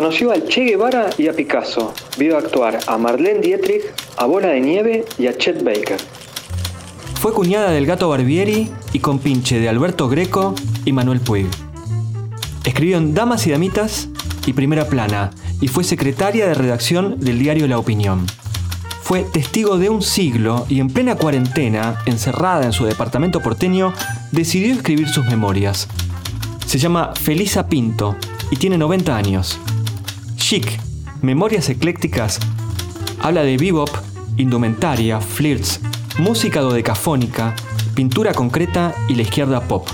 Conoció a Che Guevara y a Picasso. Vio actuar a Marlene Dietrich, a Bola de Nieve y a Chet Baker. Fue cuñada del gato Barbieri y compinche de Alberto Greco y Manuel Puig. Escribió en Damas y Damitas y Primera Plana y fue secretaria de redacción del diario La Opinión. Fue testigo de un siglo y en plena cuarentena, encerrada en su departamento porteño, decidió escribir sus memorias. Se llama Felisa Pinto y tiene 90 años. Chic, Memorias Eclécticas, habla de bebop, indumentaria, flirts, música dodecafónica, pintura concreta y la izquierda pop.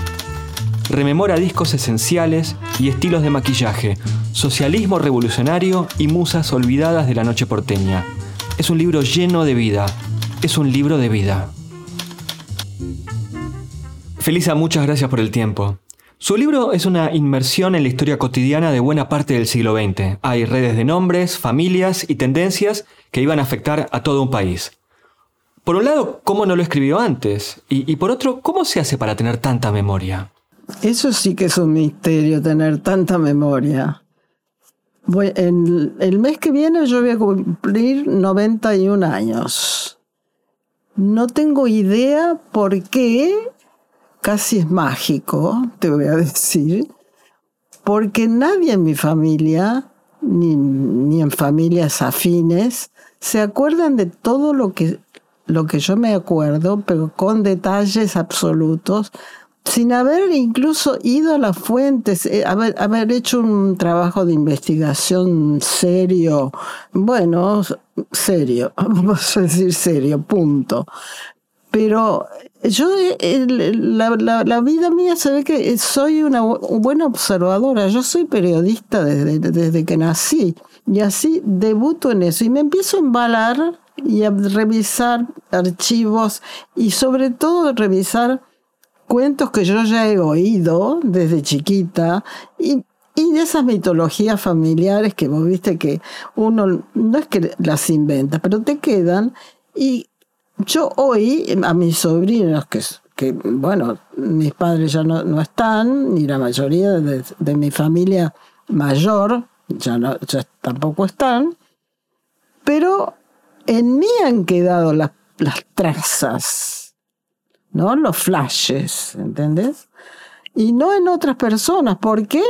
Rememora discos esenciales y estilos de maquillaje, socialismo revolucionario y musas olvidadas de la noche porteña. Es un libro lleno de vida. Es un libro de vida. Felisa, muchas gracias por el tiempo. Su libro es una inmersión en la historia cotidiana de buena parte del siglo XX. Hay redes de nombres, familias y tendencias que iban a afectar a todo un país. Por un lado, ¿cómo no lo escribió antes? Y, por otro, ¿cómo se hace para tener tanta memoria? Eso sí que es un misterio, tener tanta memoria. el mes que viene yo voy a cumplir 91 años. No tengo idea por qué casi es mágico, te voy a decir, porque nadie en mi familia, ni, en familias afines, se acuerdan de todo lo que, lo que yo me acuerdo, pero con detalles absolutos, sin haber incluso ido a las fuentes, eh, haber, haber hecho un trabajo de investigación serio, bueno, serio, vamos a decir serio, punto. Pero yo, la, vida mía se ve que soy una buena observadora. Yo soy periodista desde, desde que nací. Y así debuto en eso. Y me empiezo a embalar y a revisar archivos y sobre todo revisar cuentos que yo ya he oído desde chiquita y, y de esas mitologías familiares que vos viste que uno no es que las inventa, pero te quedan y yo hoy a mis sobrinos, que, que bueno, mis padres ya no, están, ni la mayoría de, mi familia mayor ya, no, ya tampoco están, pero en mí han quedado las, las trazas, ¿no? Los flashes, ¿entendés? Y no en otras personas. ¿Por qué?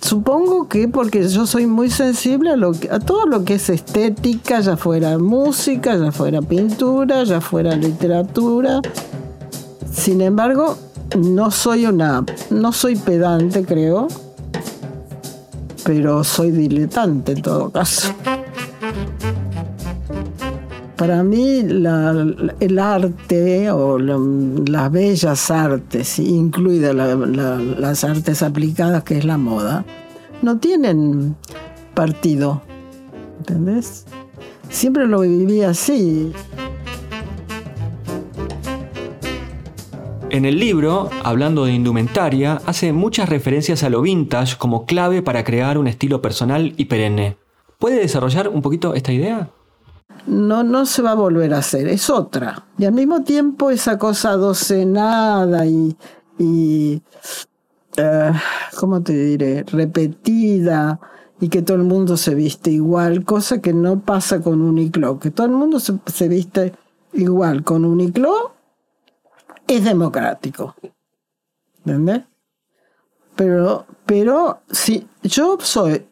Supongo que porque yo soy muy sensible a, lo a todo lo que es estética, ya fuera música, ya fuera pintura, ya fuera literatura. Sin embargo, no soy una, no soy pedante, creo, pero soy diletante en todo caso. Para mí el arte o las bellas artes, incluidas las artes aplicadas que es la moda, no tienen partido. ¿Entendés? Siempre lo viví así. En el libro, hablando de indumentaria, hace muchas referencias a lo vintage como clave para crear un estilo personal y perenne. ¿Puede desarrollar un poquito esta idea? No, no se va a volver a hacer, es otra. Y al mismo tiempo esa cosa docenada y, y eh, ¿cómo te diré? Repetida y que todo el mundo se viste igual, cosa que no pasa con Uniqlo, que todo el mundo se, se viste igual con Uniqlo, es democrático. ¿Entendés? Pero, pero si yo soy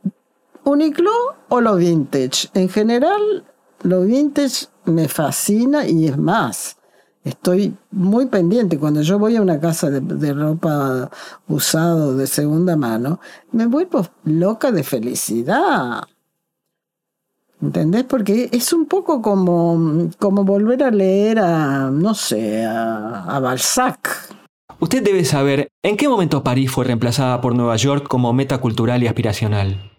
Uniqlo o lo vintage, en general lo vintage me fascina y es más, estoy muy pendiente. Cuando yo voy a una casa de, ropa usado de segunda mano, me vuelvo loca de felicidad. ¿Entendés? Porque es un poco como, como volver a leer a, no sé, a, a Balzac. Usted debe saber en qué momento París fue reemplazada por Nueva York como meta cultural y aspiracional.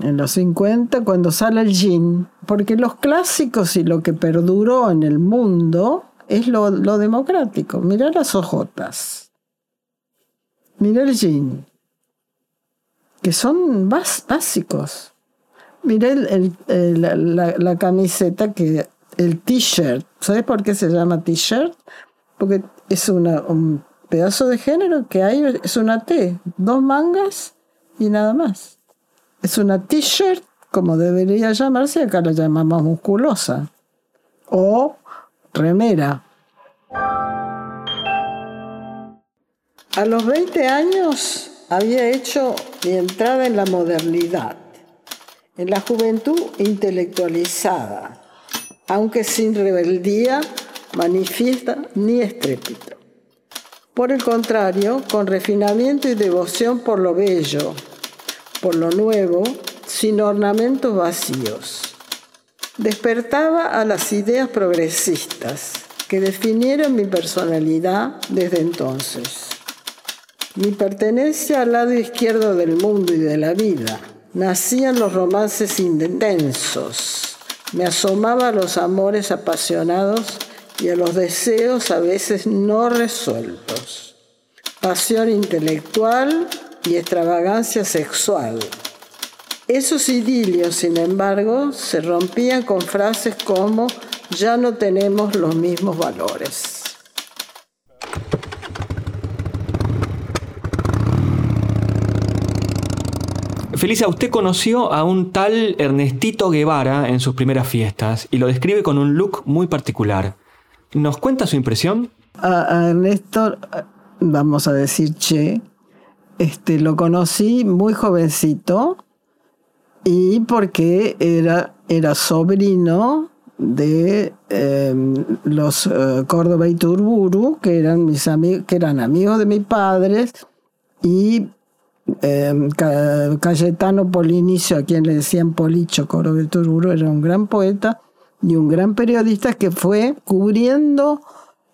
En los 50, cuando sale el jean, porque los clásicos y lo que perduró en el mundo es lo, democrático. Mirá las ojotas. Mirá el jean, que son básicos. Mirá la, camiseta, que el t-shirt. ¿Sabes por qué se llama t-shirt? Porque es un pedazo de género que hay, es una T, dos mangas y nada más. Es una t-shirt, como debería llamarse, acá la llamamos musculosa. O remera. A los 20 años había hecho mi entrada en la modernidad, en la juventud intelectualizada, aunque sin rebeldía manifiesta ni estrépito. Por el contrario, con refinamiento y devoción por lo bello, por lo nuevo, sin ornamentos vacíos. Despertaba a las ideas progresistas que definieron mi personalidad desde entonces. Mi pertenencia al lado izquierdo del mundo y de la vida. Nacían los romances intensos. Me asomaba a los amores apasionados y a los deseos a veces no resueltos. Pasión intelectual y extravagancia sexual. Esos idilios, sin embargo, se rompían con frases como ya no tenemos los mismos valores. Felisa, usted conoció a un tal Ernestito Guevara en sus primeras fiestas y lo describe con un look muy particular. ¿Nos cuenta su impresión? A, Ernesto, vamos a decir che, este, lo conocí muy jovencito y porque era, era sobrino de em, los uh, Córdoba y Turburu, que eran, mis amigos, que eran amigos de mis padres, y eh, Cayetano Polinicio, a quien le decían Policho Coro Turburu, era un gran poeta y un gran periodista que fue cubriendo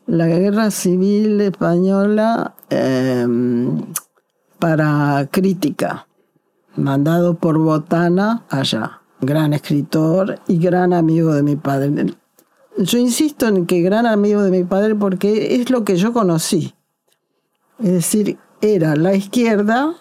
la guerra civil española em, para crítica, mandado por Botana allá. Gran escritor y gran amigo de mi padre. Yo insisto en que gran amigo de mi padre porque es lo que yo conocí. Es decir, era la izquierda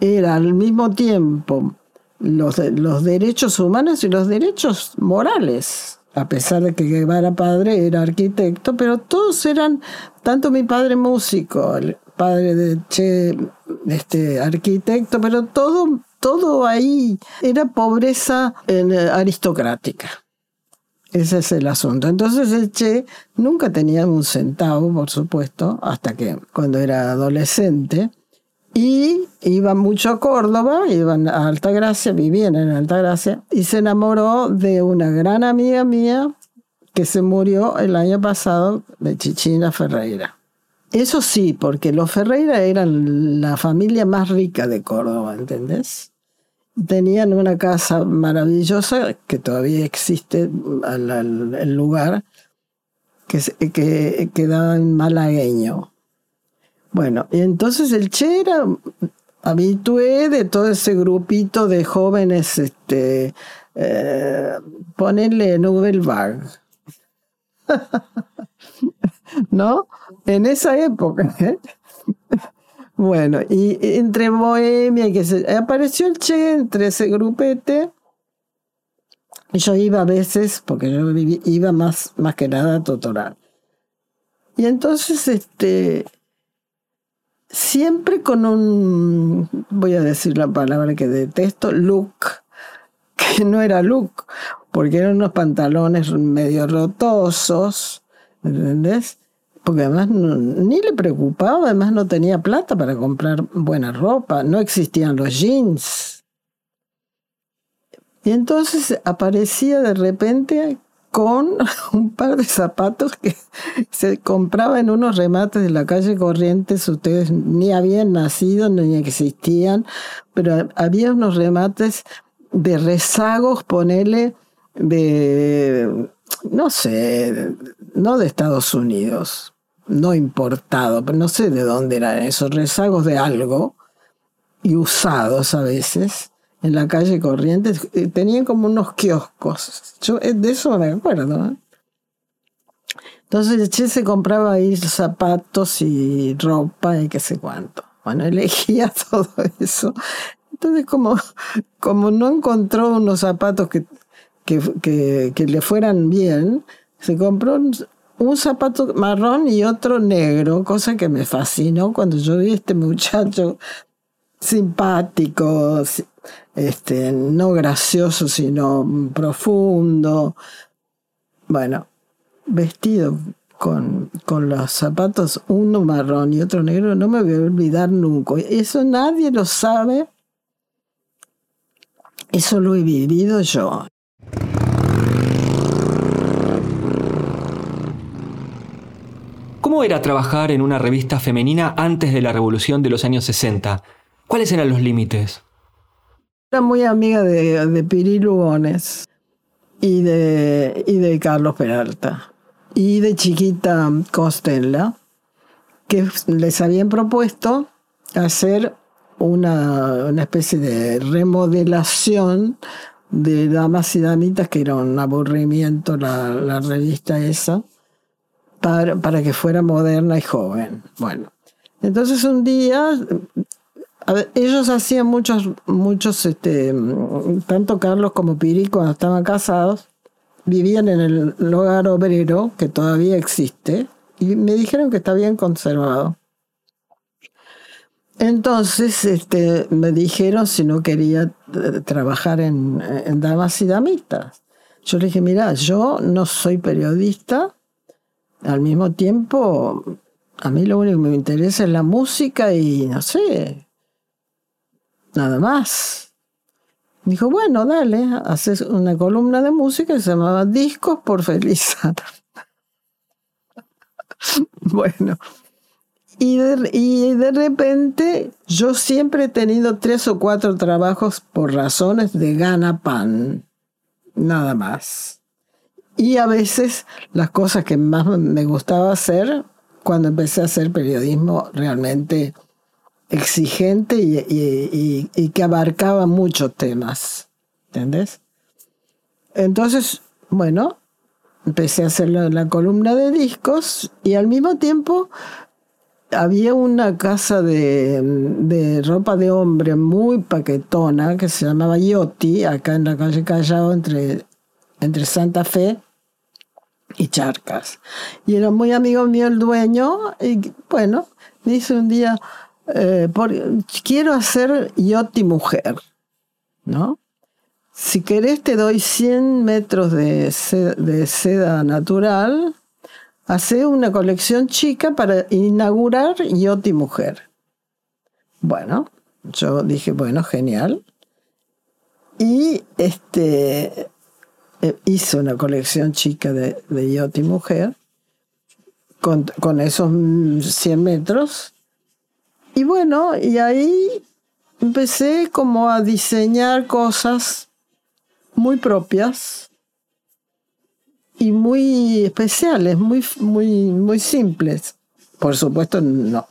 era al mismo tiempo los, los derechos humanos y los derechos morales, a pesar de que Guevara padre era arquitecto, pero todos eran, tanto mi padre músico, el padre de Che, este arquitecto, pero todo, todo ahí era pobreza eh, aristocrática. Ese es el asunto. Entonces el Che nunca tenía un centavo, por supuesto, hasta que cuando era adolescente, y iba mucho a Córdoba, iban a Altagracia, vivían en Altagracia, y se enamoró de una gran amiga mía que se murió el año pasado, de Chichina Ferreira. Eso sí, porque los Ferreira eran la familia más rica de Córdoba, ¿entendés? Tenían una casa maravillosa que todavía existe el lugar, que, que quedaba en Malagueño bueno, y entonces el Che era habitué de todo ese grupito de jóvenes, este, eh, ponerle Nubelbag. ¿No? En esa época. ¿eh? Bueno, y entre Bohemia y que se, apareció el Che entre ese grupete. Yo iba a veces, porque yo iba más, más que nada a Totoral. Y entonces, este, siempre con un, voy a decir la palabra que detesto, look, que no era look, porque eran unos pantalones medio rotosos, ¿entendés? Porque además ni le preocupaba, además no tenía plata para comprar buena ropa, no existían los jeans. Y entonces aparecía de repente con un par de zapatos que se compraba en unos remates de la calle Corrientes. Ustedes ni habían nacido ni existían, pero había unos remates de rezagos, ponele, de, no sé, no de Estados Unidos, no importado, pero no sé de dónde eran esos rezagos de algo, y usados a veces, en la calle Corrientes, eh, tenían como unos kioscos. Yo eh, de eso me acuerdo. ¿eh? Entonces Che se compraba ahí zapatos y ropa y qué sé cuánto. Bueno, elegía todo eso. Entonces como, como no encontró unos zapatos que, que, que, le fueran bien, se compró un, zapato marrón y otro negro, cosa que me fascinó cuando yo vi a este muchacho simpático, este, no gracioso, sino profundo. Bueno, vestido con, con los zapatos, uno marrón y otro negro, no me voy a olvidar nunca. Eso nadie lo sabe. Eso lo he vivido yo. ¿Cómo era trabajar en una revista femenina antes de la revolución de los años 60? ¿Cuáles eran los límites? Era muy amiga de, Piri Lugones y de, y de Carlos Peralta y de chiquita Costella, que les habían propuesto hacer una, una especie de remodelación de Damas y Damitas, que era un aburrimiento la, la revista esa, para, para que fuera moderna y joven. Bueno, entonces un día ellos hacían muchos, muchos, este, tanto Carlos como Piri cuando estaban casados, vivían en el hogar obrero, que todavía existe, y me dijeron que está bien conservado. Entonces este, me dijeron si no quería eh, trabajar en, en damas y damitas. Yo le dije, mira, yo no soy periodista, al mismo tiempo, a mí lo único que me interesa es la música y no sé, nada más. Dijo, bueno, dale, haces una columna de música que se llamaba Discos por Felizar. bueno, y de, y de repente yo siempre he tenido tres o cuatro trabajos por razones de gana pan, nada más. Y a veces las cosas que más me gustaba hacer cuando empecé a hacer periodismo realmente exigente y, que abarcaba muchos temas. ¿Entendés? Entonces, bueno, empecé a hacer la, columna de discos y al mismo tiempo había una casa de, ropa de hombre muy paquetona que se llamaba Yoti, acá en la calle Callao, entre, entre Santa Fe y Charcas. Y era muy amigo mío el dueño y bueno, dice un día, eh, quiero hacer yoti mujer, ¿no? Si querés te doy 100 metros de seda, natural, hace una colección chica para inaugurar yoti mujer. Bueno, yo dije, bueno, genial. Y este eh, hice una colección chica de, de mujer con, con esos 100 metros y bueno, y ahí empecé como a diseñar cosas muy propias y muy especiales, muy, muy, muy simples. Por supuesto, no,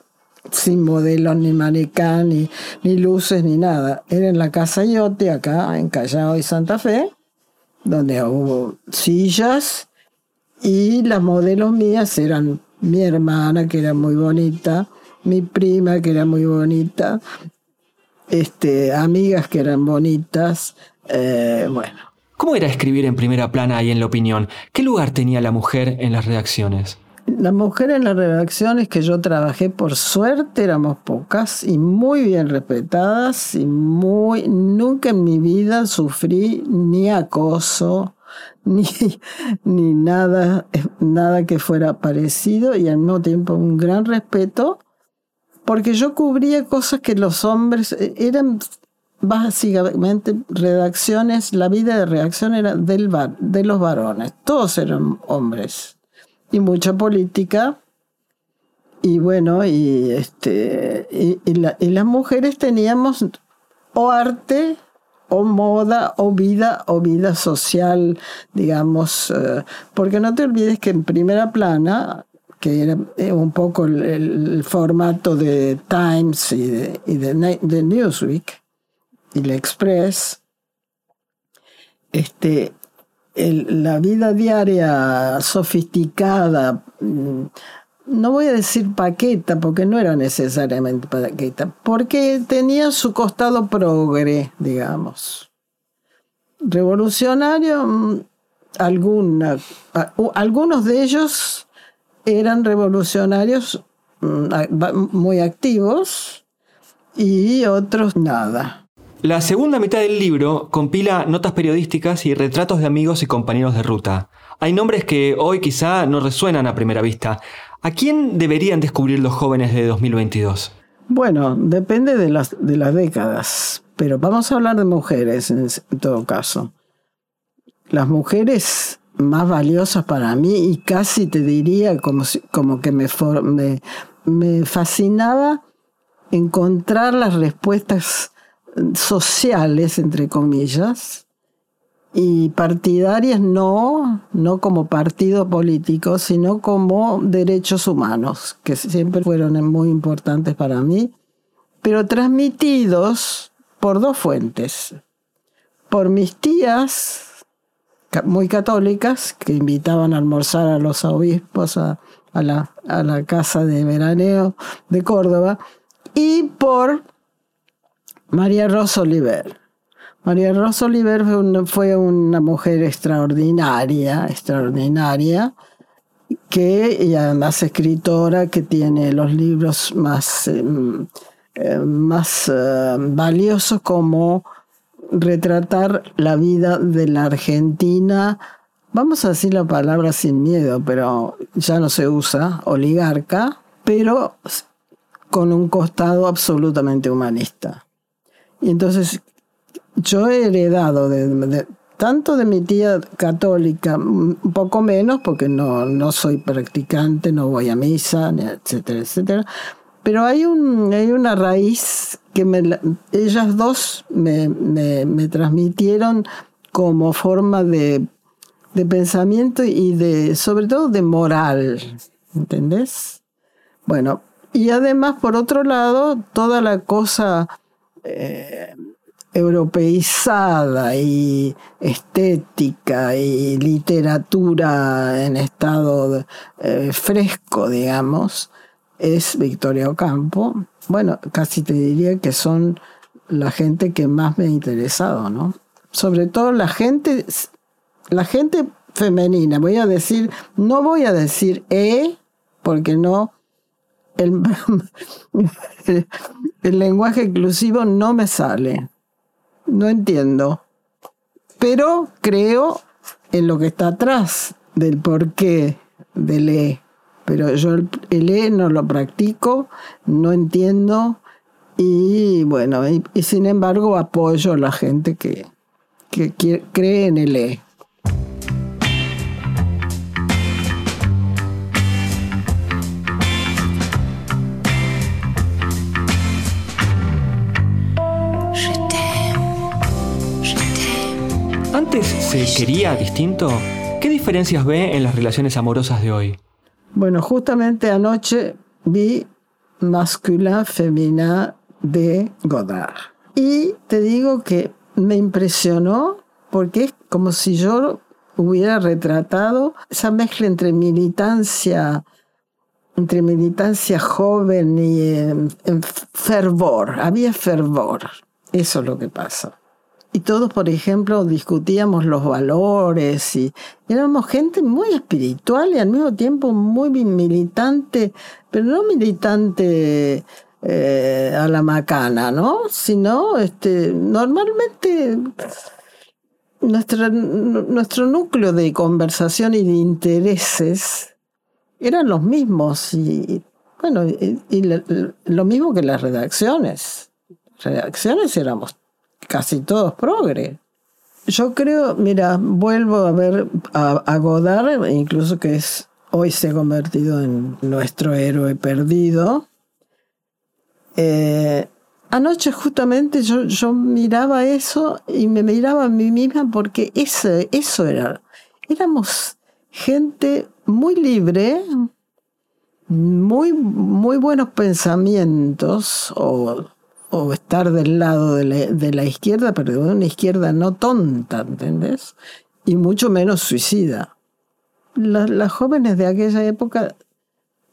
sin modelos, ni manicán, ni, ni luces, ni nada. Era en la Casa Yote, acá en Callao y Santa Fe, donde hubo sillas y las modelos mías eran mi hermana, que era muy bonita, mi prima, que era muy bonita, este, amigas que eran bonitas, eh, bueno. ¿Cómo era escribir en primera plana y en la opinión? ¿Qué lugar tenía la mujer en las redacciones? La mujer en las redacciones que yo trabajé, por suerte, éramos pocas y muy bien respetadas y muy nunca en mi vida sufrí ni acoso ni, ni nada, nada que fuera parecido y al mismo tiempo un gran respeto porque yo cubría cosas que los hombres eh, eran básicamente redacciones, la vida de redacción era del de los varones, todos eran hombres y mucha política. Y bueno y este y, las mujeres teníamos o arte o moda o vida o vida social digamos eh, porque no te olvides que en primera plana que era eh, un poco el, formato de Times y de, Newsweek y el Express, este, la vida diaria sofisticada, mm, no voy a decir paqueta, porque no era necesariamente paqueta, porque tenía su costado progre, digamos. Revolucionario, mm, alguna, algunos de ellos eran revolucionarios mm, muy activos y otros nada. La segunda mitad del libro compila notas periodísticas y retratos de amigos y compañeros de ruta. Hay nombres que hoy quizá no resuenan a primera vista. ¿A quién deberían descubrir los jóvenes de 2022? Bueno, depende de las, de las décadas, pero vamos a hablar de mujeres en, todo caso. Las mujeres más valiosas para mí y casi te diría como, como que me, me, me fascinaba encontrar las respuestas sociales, entre comillas, y partidarias no, no como partido político, sino como derechos humanos, que siempre fueron muy importantes para mí, pero transmitidos por dos fuentes. Por mis tías, muy católicas, que invitaban a almorzar a los obispos a, la, a la casa de veraneo de Córdoba, y por María Rosa Oliver. María Rosa Oliver fue una, mujer extraordinaria, extraordinaria, que y además escritora que tiene los libros más, em, em, más em, valiosos como retratar la vida de la Argentina, vamos a decir la palabra sin miedo, pero ya no se usa, oligarca, pero con un costado absolutamente humanista. Y entonces yo he heredado tanto de mi tía católica, un poco menos porque no, no soy practicante, no voy a misa, etcétera, etcétera. Pero hay, un, hay una raíz que me, ellas dos me, me, transmitieron como forma de, de pensamiento y de, sobre todo de moral, ¿entendés? Bueno, y además, por otro lado, toda la cosa eh, europeizada y estética y literatura en estado eh, fresco, digamos, es Victoria Ocampo. Bueno, casi te diría que son la gente que más me ha interesado, ¿no? Sobre todo la gente, la gente femenina. Voy a decir, no voy a decir E, porque no, el, el lenguaje inclusivo no me sale. No entiendo. Pero creo en lo que está atrás del porqué del E. Pero yo el, E no lo practico, no entiendo y bueno, y, sin embargo apoyo a la gente que, que cree en el E. se quería distinto? ¿Qué diferencias ve en las relaciones amorosas de hoy? Bueno, justamente anoche vi Masculin Femina de Godard. Y te digo que me impresionó porque es como si yo hubiera retratado esa mezcla entre militancia, entre militancia joven y em, fervor. Había fervor. Eso es lo que pasa y todos, por ejemplo, discutíamos los valores y éramos gente muy espiritual y al mismo tiempo muy militante, pero no militante eh, a la macana, ¿no? Sino, este, normalmente nuestra, nuestro núcleo de conversación y de intereses eran los mismos y, bueno, y, lo mismo que las redacciones. Redacciones éramos casi todos progre. Yo creo, mira, vuelvo a ver a, Godard, incluso que es hoy se ha convertido en nuestro héroe perdido. Eh, anoche justamente yo, yo, miraba eso y me miraba a mí misma porque eso, eso era. Éramos gente muy libre, muy, muy buenos pensamientos o, estar del lado de la, izquierda, pero de una izquierda no tonta, ¿entendés? Y mucho menos suicida. las jóvenes de aquella época,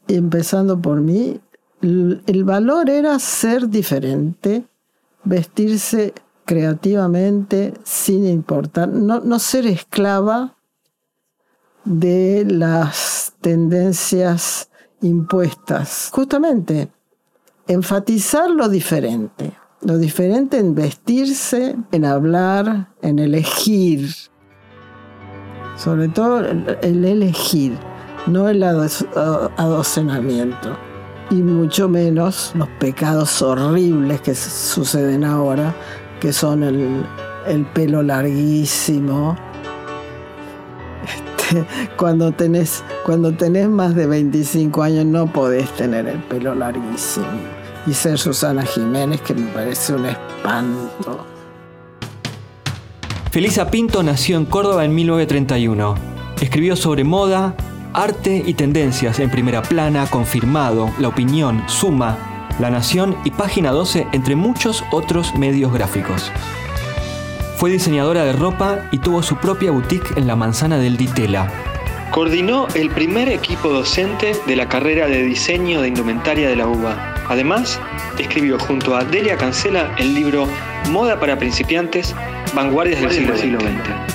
empezando por mí, el valor era ser diferente, vestirse creativamente sin importar, no, no ser esclava de las tendencias impuestas. Justamente, enfatizar lo diferente. Lo diferente en vestirse, en hablar, en elegir. Sobre todo el elegir, no el adocenamiento. Y mucho menos los pecados horribles que suceden ahora, que son el, pelo larguísimo, cuando tenés, cuando tenés más de 25 años no podés tener el pelo larguísimo. Y ser Susana Jiménez, que me parece un espanto. Felisa Pinto nació en Córdoba en 1931. Escribió sobre moda, arte y tendencias en primera plana, confirmado, La Opinión, Suma, La Nación y Página 12, entre muchos otros medios gráficos. Fue diseñadora de ropa y tuvo su propia boutique en la manzana del Ditela. Coordinó el primer equipo docente de la carrera de diseño de indumentaria de la UBA. Además, escribió junto a Delia Cancela el libro Moda para principiantes, Vanguardias del siglo, siglo XX.